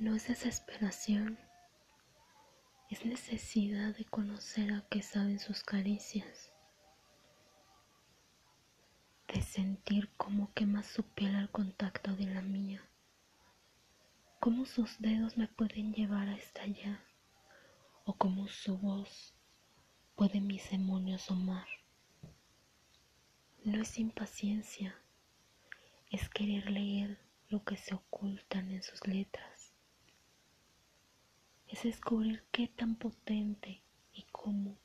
No es desesperación, es necesidad de conocer a qué saben sus caricias, de sentir cómo quema su piel al contacto de la mía, cómo sus dedos me pueden llevar a estallar o cómo su voz puede mis demonios domar. No es impaciencia, es querer leer lo que se ocultan en sus letras es descubrir qué tan potente y cómo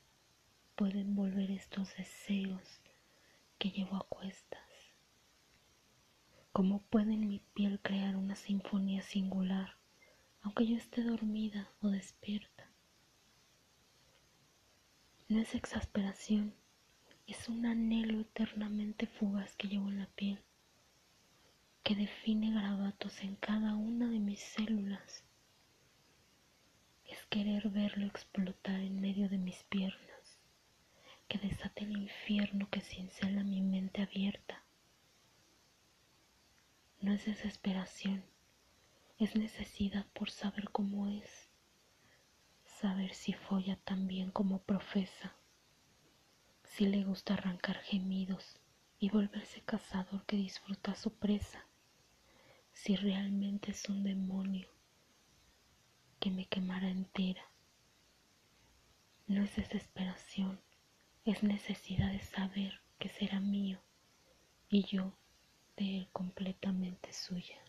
pueden volver estos deseos que llevo a cuestas. Cómo puede en mi piel crear una sinfonía singular, aunque yo esté dormida o despierta. No es exasperación, es un anhelo eternamente fugaz que llevo en la piel, que define grabatos en cada una de mis células querer verlo explotar en medio de mis piernas, que desate el infierno que cincela mi mente abierta. No es desesperación, es necesidad por saber cómo es, saber si folla tan bien como profesa, si le gusta arrancar gemidos y volverse cazador que disfruta su presa, si realmente es un demonio que me quemará entera. No es desesperación, es necesidad de saber que será mío y yo de él completamente suya.